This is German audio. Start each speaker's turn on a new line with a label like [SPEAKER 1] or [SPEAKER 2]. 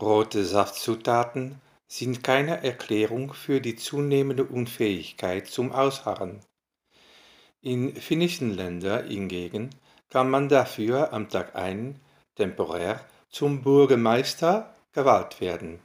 [SPEAKER 1] Rote Saftzutaten sind keine Erklärung für die zunehmende Unfähigkeit zum Ausharren. In finnischen Ländern hingegen kann man dafür am Tag ein temporär zum Bürgermeister gewählt werden